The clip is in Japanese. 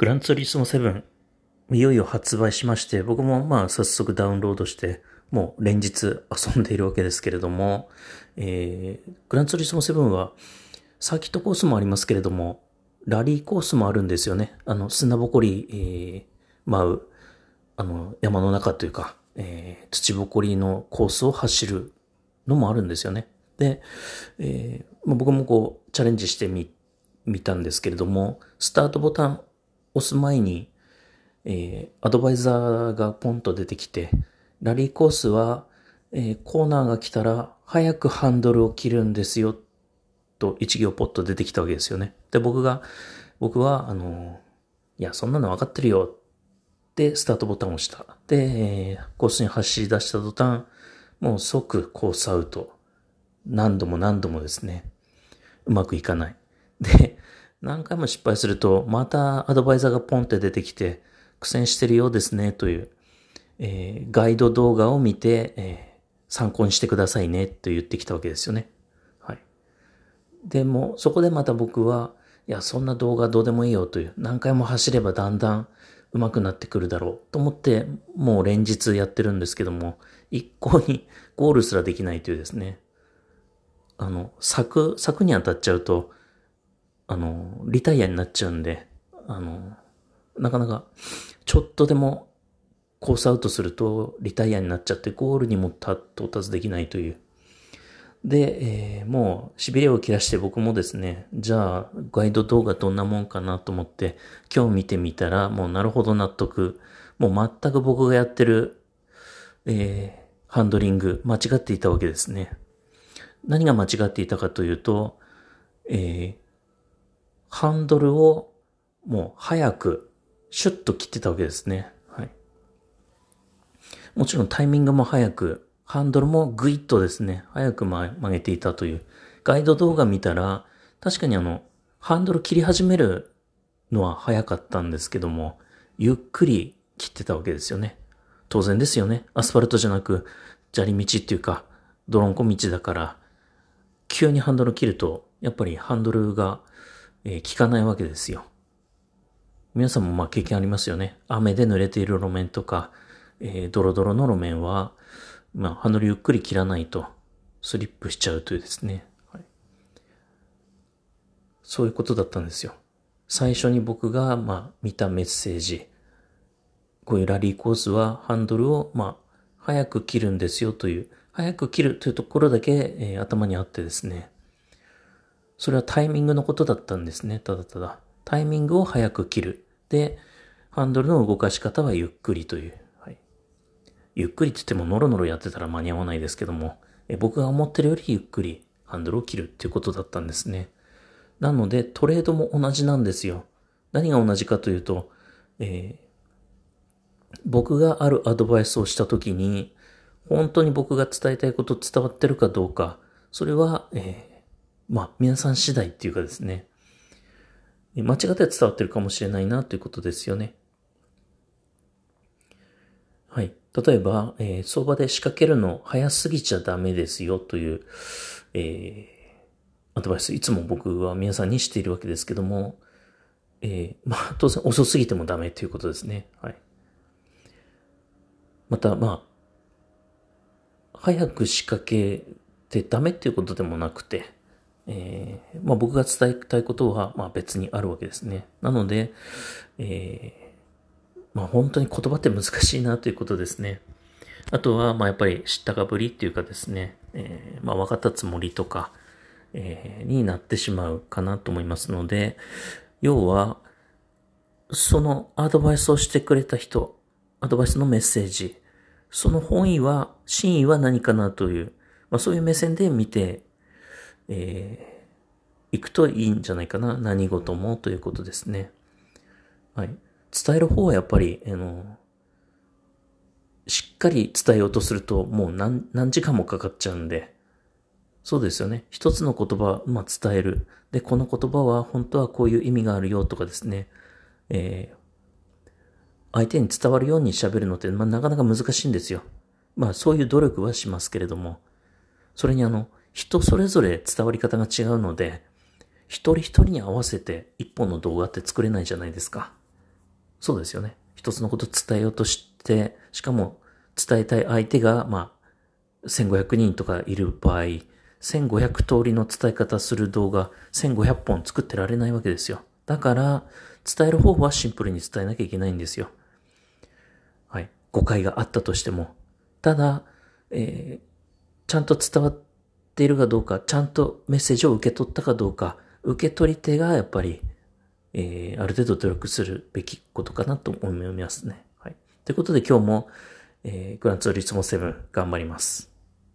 グランツーリスモ7、いよいよ発売しまして、僕もまあ早速ダウンロードして、もう連日遊んでいるわけですけれども、えー、グランツーリスモ7は、サーキットコースもありますけれども、ラリーコースもあるんですよね。あの、砂ぼこり、えー、舞う、あの、山の中というか、えー、土ぼこりのコースを走るのもあるんですよね。で、えーまあ、僕もこう、チャレンジしてみ、見たんですけれども、スタートボタン押す前に、えー、アドバイザーがポンと出てきて、ラリーコースは、えー、コーナーが来たら早くハンドルを切るんですよ、と一行ポッと出てきたわけですよね。で、僕が、僕は、あの、いや、そんなの分かってるよ、ってスタートボタンを押した。で、えー、コースに走り出した途端、もう即コースアウト。何度も何度もですね、うまくいかない。で、何回も失敗すると、またアドバイザーがポンって出てきて、苦戦してるようですね、という、えー、ガイド動画を見て、えー、参考にしてくださいね、と言ってきたわけですよね。はい。でも、そこでまた僕は、いや、そんな動画どうでもいいよという、何回も走ればだんだん上手くなってくるだろうと思って、もう連日やってるんですけども、一向に ゴールすらできないというですね。あの、柵、柵に当たっちゃうと、あの、リタイアになっちゃうんで、あの、なかなか、ちょっとでもコースアウトするとリタイアになっちゃってゴールにも到達できないという。で、えー、もう痺れを切らして僕もですね、じゃあガイド動画どんなもんかなと思って今日見てみたらもうなるほど納得。もう全く僕がやってる、えー、ハンドリング間違っていたわけですね。何が間違っていたかというと、えー、ハンドルをもう早くシュッと切ってたわけですね。はい。もちろんタイミングも早く、ハンドルもグイッとですね、早く曲げていたという。ガイド動画見たら、確かにあの、ハンドル切り始めるのは早かったんですけども、ゆっくり切ってたわけですよね。当然ですよね。アスファルトじゃなく、砂利道っていうか、泥んこ道だから、急にハンドル切ると、やっぱりハンドルが、えー、効かないわけですよ。皆さんもまあ経験ありますよね。雨で濡れている路面とか、えー、ドロドロの路面は、まあ、ハンドルゆっくり切らないと、スリップしちゃうというですね。はい、そういうことだったんですよ。最初に僕が、まあ、見たメッセージ。こういうラリーコースは、ハンドルを、まあ、早く切るんですよという早く切るというところだけ、えー、頭にあってですね。それはタイミングのことだったんですね。ただただ。タイミングを早く切る。で、ハンドルの動かし方はゆっくりという。はい、ゆっくりって言ってもノロノロやってたら間に合わないですけども、え僕が思ってるよりゆっくりハンドルを切るっていうことだったんですね。なので、トレードも同じなんですよ。何が同じかというと、えー、僕があるアドバイスをしたときに、本当に僕が伝えたいこと伝わってるかどうか、それは、えー、まあ、皆さん次第っていうかですね、間違って伝わってるかもしれないなということですよね。はい。例えば、えー、相場で仕掛けるの早すぎちゃダメですよという、えー、アドバイス、いつも僕は皆さんにしているわけですけども、えー、まあ、当然遅すぎてもダメということですね。はい。また、まあ、早く仕掛けてダメっていうことでもなくて、えー、まあ、僕が伝えたいことは、まあ、別にあるわけですね。なので、えー、まあ、本当に言葉って難しいなということですね。あとは、まあ、やっぱり知ったかぶりっていうかですね、えー、まあ、分かったつもりとか、えー、になってしまうかなと思いますので、要は、そのアドバイスをしてくれた人、アドバイスのメッセージ、その本意は、真意は何かなという、まあそういう目線で見て、えー、いくといいんじゃないかな。何事もということですね。はい。伝える方はやっぱり、あの、しっかり伝えようとすると、もう何、何時間もかかっちゃうんで、そうですよね。一つの言葉、まあ、伝える。で、この言葉は本当はこういう意味があるよとかですね。えー、相手に伝わるように喋るのって、まあ、なかなか難しいんですよ。まあそういう努力はしますけれども、それにあの、人それぞれ伝わり方が違うので、一人一人に合わせて一本の動画って作れないじゃないですか。そうですよね。一つのこと伝えようとして、しかも伝えたい相手が、まあ、1500人とかいる場合、1500通りの伝え方する動画、1500本作ってられないわけですよ。だから、伝える方法はシンプルに伝えなきゃいけないんですよ。はい。誤解があったとしても。ただ、えー、ちゃんと伝わっているかどうか、ちゃんとメッセージを受け取ったかどうか、受け取り手がやっぱり、えー、ある程度努力するべきことかなと思いますね。はい。ということで今日も、えー、グランツーリスモ7頑張ります。